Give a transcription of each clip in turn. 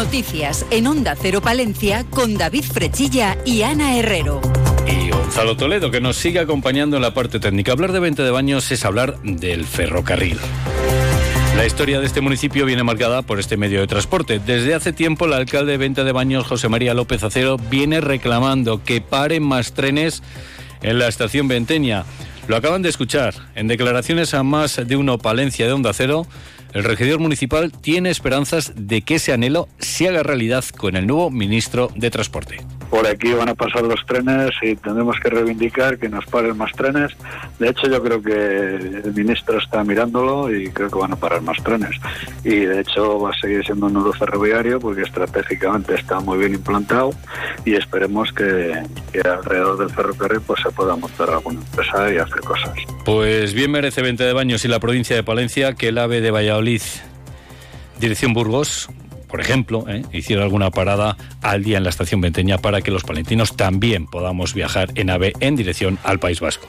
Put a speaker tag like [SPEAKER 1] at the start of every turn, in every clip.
[SPEAKER 1] Noticias en Onda Cero Palencia con David Frechilla y Ana Herrero.
[SPEAKER 2] Y Gonzalo Toledo, que nos sigue acompañando en la parte técnica. Hablar de venta de baños es hablar del ferrocarril. La historia de este municipio viene marcada por este medio de transporte. Desde hace tiempo, el alcalde de venta de baños, José María López Acero, viene reclamando que paren más trenes en la estación Venteña. Lo acaban de escuchar. En declaraciones a más de uno Palencia de Onda Cero, el regidor municipal tiene esperanzas de que ese anhelo se haga realidad con el nuevo ministro de Transporte
[SPEAKER 3] por aquí van a pasar los trenes y tendremos que reivindicar que nos paren más trenes. De hecho, yo creo que el ministro está mirándolo y creo que van a parar más trenes. Y de hecho va a seguir siendo un nudo ferroviario porque estratégicamente está muy bien implantado y esperemos que, alrededor del ferrocarril pues se pueda montar alguna empresa y hacer cosas.
[SPEAKER 2] Pues bien merece Venta de Baños y la provincia de Palencia que el AVE de Valladolid Dirección Burgos por ejemplo, ¿eh? hiciera alguna parada al día en la estación Venteña para que los palentinos también podamos viajar en AVE en dirección al País Vasco.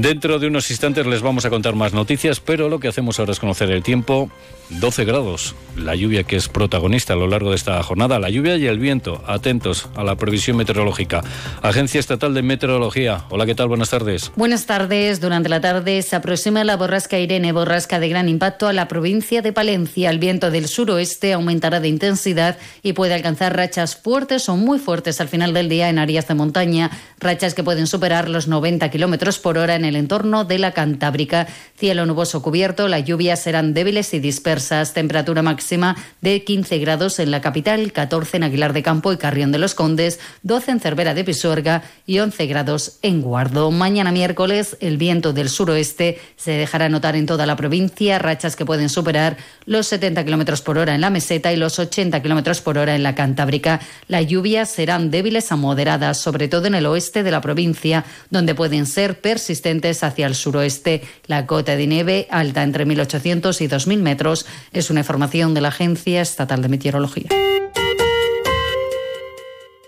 [SPEAKER 2] Dentro de unos instantes les vamos a contar más noticias, pero lo que hacemos ahora es conocer el tiempo. 12 grados, la lluvia que es protagonista a lo largo de esta jornada, la lluvia y el viento. Atentos a la previsión meteorológica. Agencia Estatal de Meteorología. Hola, ¿qué tal? Buenas tardes.
[SPEAKER 4] Buenas tardes. Durante la tarde se aproxima la borrasca Irene, borrasca de gran impacto a la provincia de Palencia. El viento del suroeste aumentará de intensidad y puede alcanzar rachas fuertes o muy fuertes al final del día en áreas de montaña, rachas que pueden superar los 90 kilómetros por hora en el entorno de la Cantábrica. Cielo nuboso cubierto, las lluvias serán débiles y dispersas. Temperatura máxima de 15 grados en la capital, 14 en Aguilar de Campo y Carrión de los Condes, 12 en Cervera de Pisuerga y 11 grados en Guardo. Mañana miércoles el viento del suroeste se dejará notar en toda la provincia, rachas que pueden superar los 70 kilómetros por hora en la meseta y los 80 kilómetros por hora en la Cantábrica. Las lluvias serán débiles a moderadas, sobre todo en el oeste de la provincia, donde pueden ser persistentes hacia el suroeste. La cota de nieve alta entre 1.800 y 2.000 metros es una información de la Agencia Estatal de Meteorología.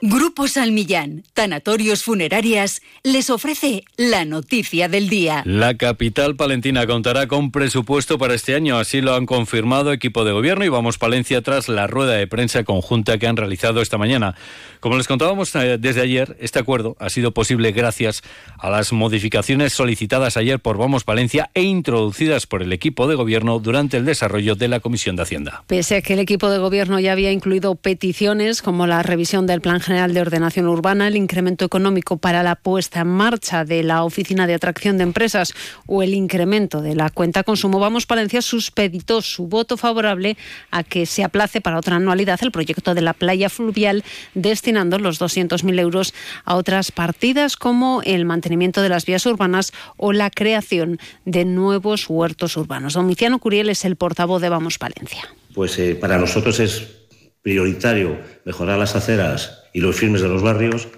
[SPEAKER 1] Grupo Salmillán, Tanatorios Funerarias, les ofrece la noticia del día.
[SPEAKER 2] La capital palentina contará con presupuesto para este año, así lo han confirmado equipo de gobierno y vamos Palencia tras la rueda de prensa conjunta que han realizado esta mañana. Como les contábamos eh, desde ayer, este acuerdo ha sido posible gracias a las modificaciones solicitadas ayer por Vamos Palencia e introducidas por el equipo de gobierno durante el desarrollo de la Comisión de Hacienda.
[SPEAKER 4] Pese a que el equipo de gobierno ya había incluido peticiones como la revisión del Plan General de Ordenación Urbana, el incremento económico para la puesta en marcha de la Oficina de Atracción de Empresas o el incremento de la cuenta consumo, Vamos Palencia suspeditó su voto favorable a que se aplace para otra anualidad el proyecto de la playa fluvial, destinando los 200.000 euros a otras partidas como el mantenimiento de las vías urbanas o la creación de nuevos huertos urbanos. Domiciano Curiel es el portavoz de Vamos Palencia.
[SPEAKER 5] Pues eh, para nosotros es prioritario mejorar las aceras y los firmes de los barrios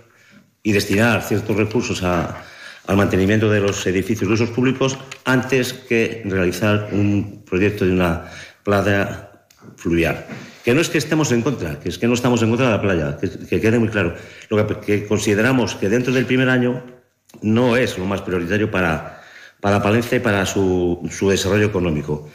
[SPEAKER 5] y destinar ciertos recursos al mantenimiento de los edificios de usos públicos antes que realizar un proyecto de una playa fluvial. Que no es que estemos en contra, que es que no estamos en contra de la playa, que, quede muy claro. Lo que, consideramos que dentro del primer año no es lo más prioritario para, para Palencia y para su, su desarrollo económico.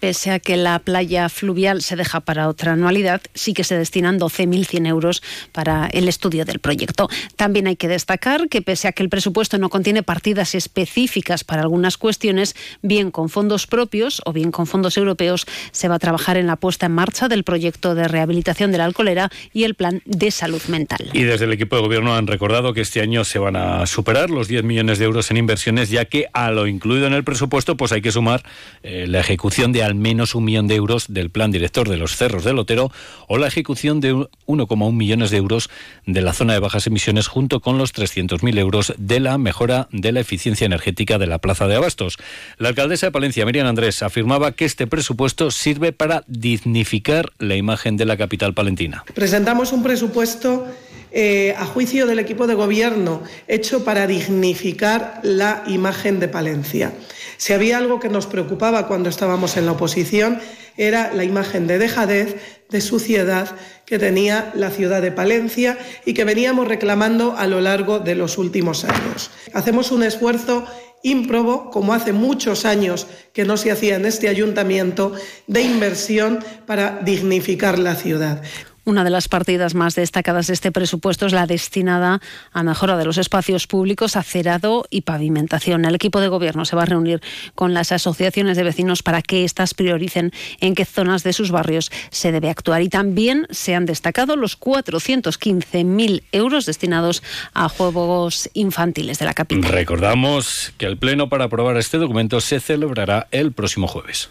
[SPEAKER 4] Pese a que la playa fluvial se deja para otra anualidad, sí que se destinan 12.100 euros para el estudio del proyecto. También hay que destacar que pese a que el presupuesto no contiene partidas específicas para algunas cuestiones, bien con fondos propios o bien con fondos europeos, se va a trabajar en la puesta en marcha del proyecto de rehabilitación de la alcoholera y el plan de salud mental.
[SPEAKER 2] Y desde el equipo de gobierno han recordado que este año se van a superar los 10 millones de euros en inversiones, ya que a lo incluido en el presupuesto pues hay que sumar eh, la ejecución de al menos un millón de euros del plan director de los cerros del Otero o la ejecución de 1,1 millones de euros de la zona de bajas emisiones junto con los 300.000 euros de la mejora de la eficiencia energética de la plaza de Abastos. La alcaldesa de Palencia, Miriam Andrés, afirmaba que este presupuesto sirve para dignificar la imagen de la capital palentina.
[SPEAKER 6] Presentamos un presupuesto eh, a juicio del equipo de gobierno, hecho para dignificar la imagen de Palencia. Si había algo que nos preocupaba cuando estábamos en la oposición, era la imagen de dejadez, de suciedad que tenía la ciudad de Palencia y que veníamos reclamando a lo largo de los últimos años. Hacemos un esfuerzo ímprobo, como hace muchos años que no se hacía en este ayuntamiento, de inversión para dignificar la ciudad.
[SPEAKER 4] Una de las partidas más destacadas de este presupuesto es la destinada a mejora de los espacios públicos, acerado y pavimentación. El equipo de gobierno se va a reunir con las asociaciones de vecinos para que éstas prioricen en qué zonas de sus barrios se debe actuar. Y también se han destacado los 415.000 euros destinados a juegos infantiles de la capital.
[SPEAKER 2] Recordamos que el pleno para aprobar este documento se celebrará el próximo jueves.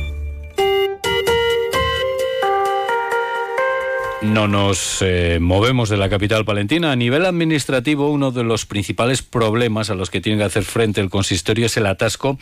[SPEAKER 2] No nos eh, movemos de la capital palentina. A nivel administrativo, uno de los principales problemas a los que tiene que hacer frente el consistorio es el atasco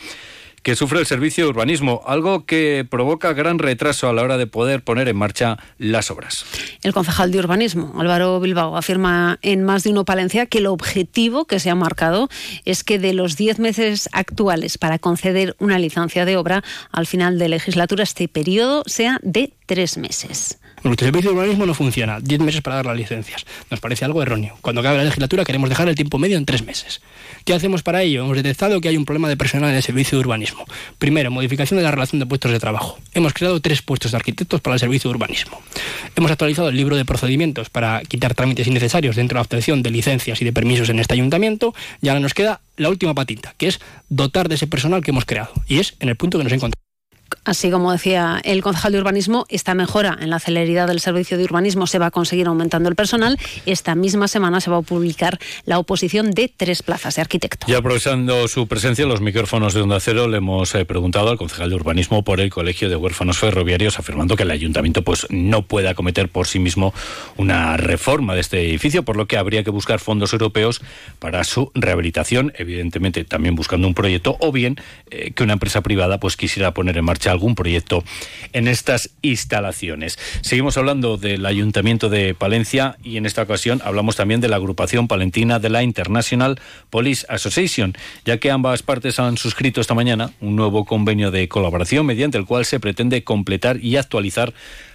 [SPEAKER 2] que sufre el servicio de urbanismo, algo que provoca gran retraso a la hora de poder poner en marcha las obras.
[SPEAKER 4] El concejal de urbanismo, Álvaro Bilbao, afirma en más de uno Palencia que el objetivo que se ha marcado es que de los 10 meses actuales para conceder una licencia de obra, al final de legislatura este periodo sea de tres meses.
[SPEAKER 7] Nuestro servicio de urbanismo no funciona. Diez meses para dar las licencias. Nos parece algo erróneo. Cuando acabe la legislatura queremos dejar el tiempo medio en tres meses. ¿Qué hacemos para ello? Hemos detectado que hay un problema de personal en el servicio de urbanismo. Primero, modificación de la relación de puestos de trabajo. Hemos creado tres puestos de arquitectos para el servicio de urbanismo. Hemos actualizado el libro de procedimientos para quitar trámites innecesarios dentro de la obtención de licencias y de permisos en este ayuntamiento. Y ahora nos queda la última patita, que es dotar de ese personal que hemos creado. Y es en el punto que nos encontramos.
[SPEAKER 4] Así como decía el concejal de urbanismo, esta mejora en la celeridad del servicio de urbanismo se va a conseguir aumentando el personal. Esta misma semana se va a publicar la oposición de tres plazas de arquitecto.
[SPEAKER 2] Y aprovechando su presencia en los micrófonos de Onda Cero, le hemos eh, preguntado al concejal de urbanismo por el Colegio de Huérfanos Ferroviarios, afirmando que el ayuntamiento pues, no puede acometer por sí mismo una reforma de este edificio, por lo que habría que buscar fondos europeos para su rehabilitación, evidentemente también buscando un proyecto, o bien eh, que una empresa privada pues, quisiera poner en marcha algún proyecto en estas instalaciones. Seguimos hablando del Ayuntamiento de Palencia y en esta ocasión hablamos también de la agrupación palentina de la International Police Association, ya que ambas partes han suscrito esta mañana un nuevo convenio de colaboración mediante el cual se pretende completar y actualizar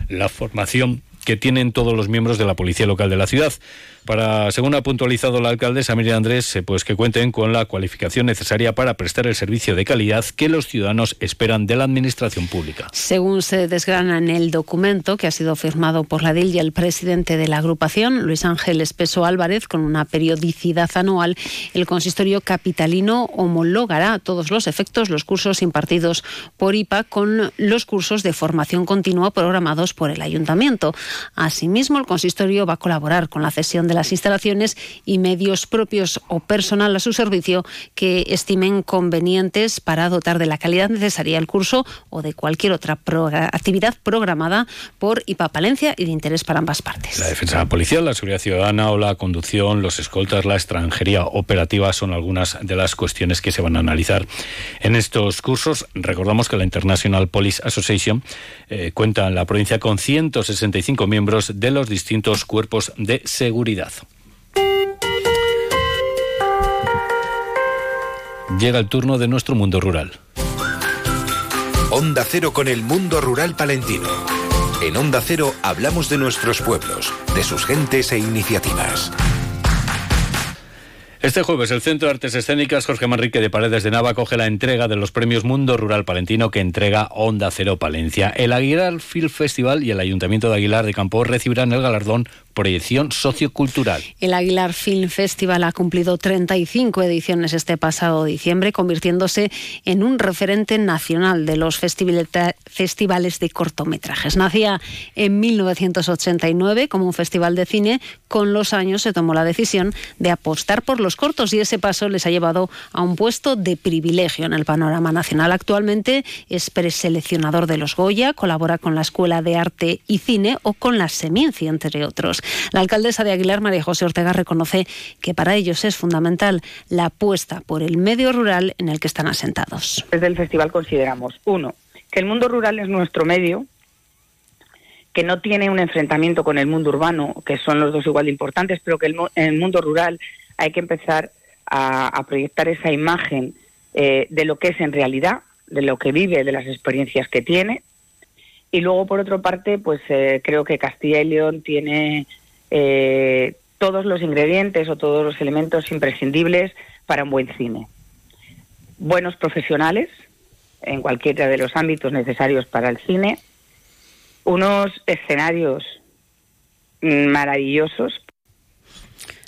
[SPEAKER 2] la formación que tienen todos los miembros de la Policía Local de la ciudad para, según ha puntualizado la alcaldesa Miriam Andrés, eh, pues que cuenten con la cualificación necesaria para prestar el servicio de calidad que los ciudadanos esperan de la administración pública.
[SPEAKER 4] Según se desgrana en el documento que ha sido firmado por la DIL y el presidente de la agrupación, Luis Ángel Espeso Álvarez, con una periodicidad anual, el consistorio capitalino homologará a todos los efectos los cursos impartidos por IPA con los cursos de formación continua programados por el ayuntamiento. Asimismo, el consistorio va a colaborar con la cesión de las instalaciones y medios propios o personal a su servicio que estimen convenientes para dotar de la calidad necesaria el curso o de cualquier otra actividad programada por IPA Palencia y de interés para ambas partes.
[SPEAKER 2] La defensa policial, la seguridad ciudadana o la conducción, los escoltas, la extranjería operativa son algunas de las cuestiones que se van a analizar en estos cursos. Recordamos que la International Police Association eh, cuenta en la provincia con 165 miembros de los distintos cuerpos de seguridad. Llega el turno de nuestro mundo rural.
[SPEAKER 8] Onda Cero con el mundo rural palentino. En Onda Cero hablamos de nuestros pueblos, de sus gentes e iniciativas.
[SPEAKER 2] Este jueves el Centro de Artes Escénicas Jorge Manrique de Paredes de Nava coge la entrega de los premios Mundo Rural Palentino que entrega Onda Cero Palencia. El Aguilar Film Festival y el Ayuntamiento de Aguilar de Campo recibirán el galardón proyección sociocultural.
[SPEAKER 4] El Aguilar Film Festival ha cumplido 35 ediciones este pasado diciembre, convirtiéndose en un referente nacional de los festivales de cortometrajes. Nacía en 1989 como un festival de cine. Con los años se tomó la decisión de apostar por los cortos y ese paso les ha llevado a un puesto de privilegio en el panorama nacional. Actualmente es preseleccionador de los Goya, colabora con la Escuela de Arte y Cine o con la Seminci, entre otros. La alcaldesa de Aguilar, María José Ortega, reconoce que para ellos es fundamental la apuesta por el medio rural en el que están asentados.
[SPEAKER 9] Desde el festival consideramos, uno, que el mundo rural es nuestro medio que no tiene un enfrentamiento con el mundo urbano, que son los dos igual de importantes, pero que en el mundo rural hay que empezar a, proyectar esa imagen eh, de lo que es en realidad, de lo que vive, de las experiencias que tiene. Y luego, por otra parte, pues eh, creo que Castilla y León tiene eh, todos los ingredientes o todos los elementos imprescindibles para un buen cine. Buenos profesionales en cualquiera de los ámbitos necesarios para el cine, unos escenarios maravillosos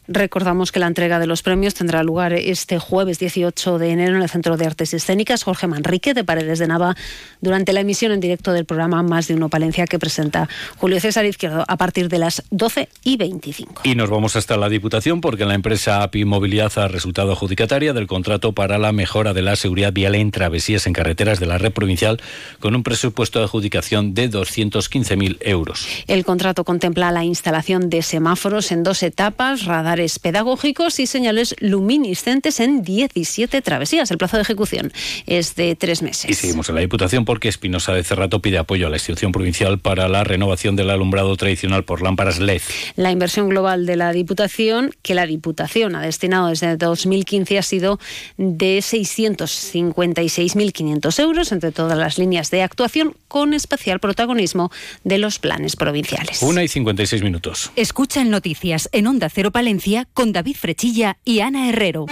[SPEAKER 4] Recordamos que la entrega de los premios tendrá lugar este jueves 18 de enero en el Centro de Artes Escénicas Jorge Manrique de Paredes de Nava durante la emisión en directo del programa Más de Uno Palencia que presenta Julio César Izquierdo a partir de las 12 y 25.
[SPEAKER 2] Y nos vamos hasta la Diputación porque la empresa API Movilidad ha resultado adjudicataria del contrato para la mejora de la seguridad vial en travesías en carreteras de la red provincial con un presupuesto de adjudicación de 215.000 euros.
[SPEAKER 4] El contrato contempla la instalación de semáforos en dos etapas, radar pedagógicos y señales luminiscentes en 17 travesías. El plazo de ejecución es de tres meses.
[SPEAKER 2] Y seguimos en la Diputación porque Espinosa de Cerrato pide apoyo a la institución provincial para la renovación del alumbrado tradicional por lámparas LED.
[SPEAKER 4] La inversión global de la Diputación, que la Diputación ha destinado desde 2015, ha sido de 656.500 euros entre todas las líneas de actuación, con especial protagonismo de los planes provinciales.
[SPEAKER 2] Una y 56 minutos.
[SPEAKER 1] Escuchan noticias en Onda Cero Palencia con David Frechilla y Ana Herrero.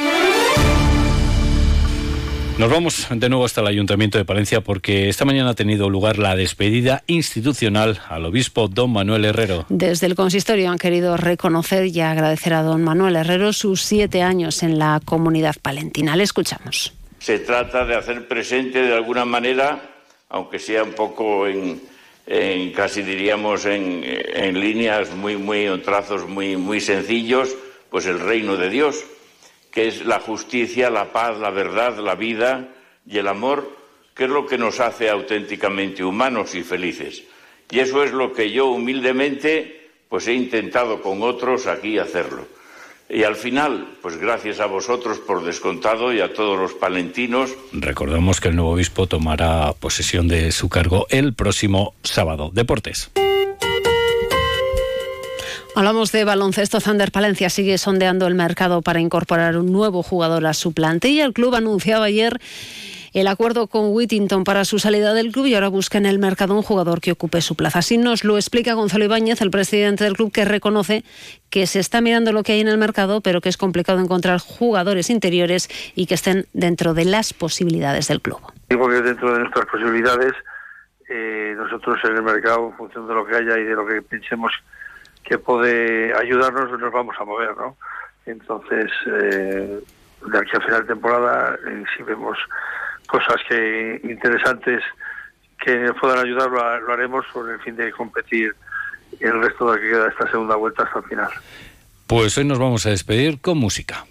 [SPEAKER 2] Nos vamos de nuevo hasta el Ayuntamiento de Palencia porque esta mañana ha tenido lugar la despedida institucional al obispo don Manuel Herrero.
[SPEAKER 4] Desde el consistorio han querido reconocer y agradecer a don Manuel Herrero sus siete años en la comunidad palentina. Le escuchamos.
[SPEAKER 10] Se trata de hacer presente de alguna manera, aunque sea un poco en, en casi diríamos en, en, líneas muy, muy, en trazos muy, muy sencillos, pues el reino de Dios, que es la justicia, la paz, la verdad, la vida y el amor, que es lo que nos hace auténticamente humanos y felices. Y eso es lo que yo humildemente pues he intentado con otros aquí hacerlo. Y al final, pues gracias a vosotros por descontado y a todos los palentinos.
[SPEAKER 2] Recordamos que el nuevo obispo tomará posesión de su cargo el próximo sábado. Deportes.
[SPEAKER 4] Hablamos de baloncesto. Zander Palencia sigue sondeando el mercado para incorporar un nuevo jugador a su plantilla. El club anunciaba ayer el acuerdo con Whittington para su salida del club y ahora busca en el mercado un jugador que ocupe su plaza. Así nos lo explica Gonzalo Ibáñez, el presidente del club, que reconoce que se está mirando lo que hay en el mercado, pero que es complicado encontrar jugadores interiores y que estén dentro de las posibilidades del club.
[SPEAKER 11] Digo que dentro de nuestras posibilidades, eh, nosotros en el mercado, en función de lo que haya y de lo que pensemos que puede ayudarnos, nos vamos a mover, ¿no? Entonces, eh, de aquí a final de temporada, eh, si vemos cosas que interesantes que puedan ayudar, lo, haremos con el fin de competir el resto de que queda esta segunda vuelta hasta el final.
[SPEAKER 2] Pues hoy nos vamos a despedir con música.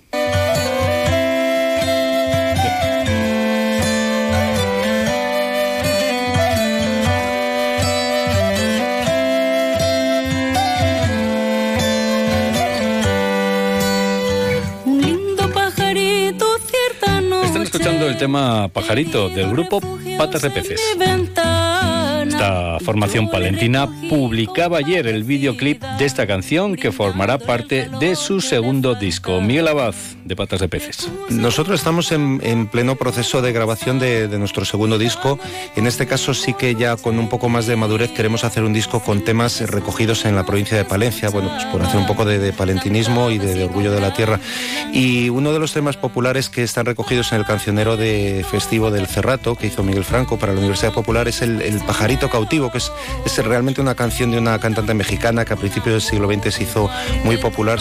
[SPEAKER 2] El tema Pajarito del grupo Patas de Peces. Esta formación palentina publicaba ayer el videoclip de esta canción que formará parte de su segundo disco. Miguel Abad, de Patas de Peces.
[SPEAKER 12] Nosotros estamos en, pleno proceso de grabación de, nuestro segundo disco. En este caso sí que ya con un poco más de madurez queremos hacer un disco con temas recogidos en la provincia de Palencia, bueno, pues por hacer un poco de, palentinismo y de, orgullo de la tierra. Y uno de los temas populares que están recogidos en el cancionero de festivo del Cerrato que hizo Miguel Franco para la Universidad Popular es el, Pajarito cautivo, que es realmente una canción de una cantante mexicana que a principios del siglo XX se hizo muy popular.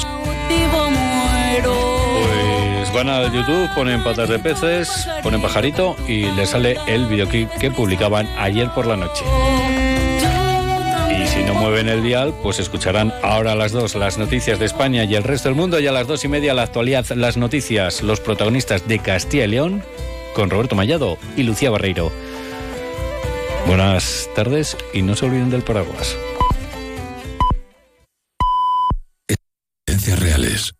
[SPEAKER 2] Van a YouTube, ponen patas de peces, ponen pajarito y les sale el videoclip que publicaban ayer por la noche. Y si no mueven el dial, pues escucharán ahora a las dos las noticias de España y el resto del mundo y a las dos y media la actualidad, las noticias, los protagonistas de Castilla y León con Roberto Mallado y Lucía Barreiro. Buenas tardes y no se olviden del paraguas.
[SPEAKER 8] reales.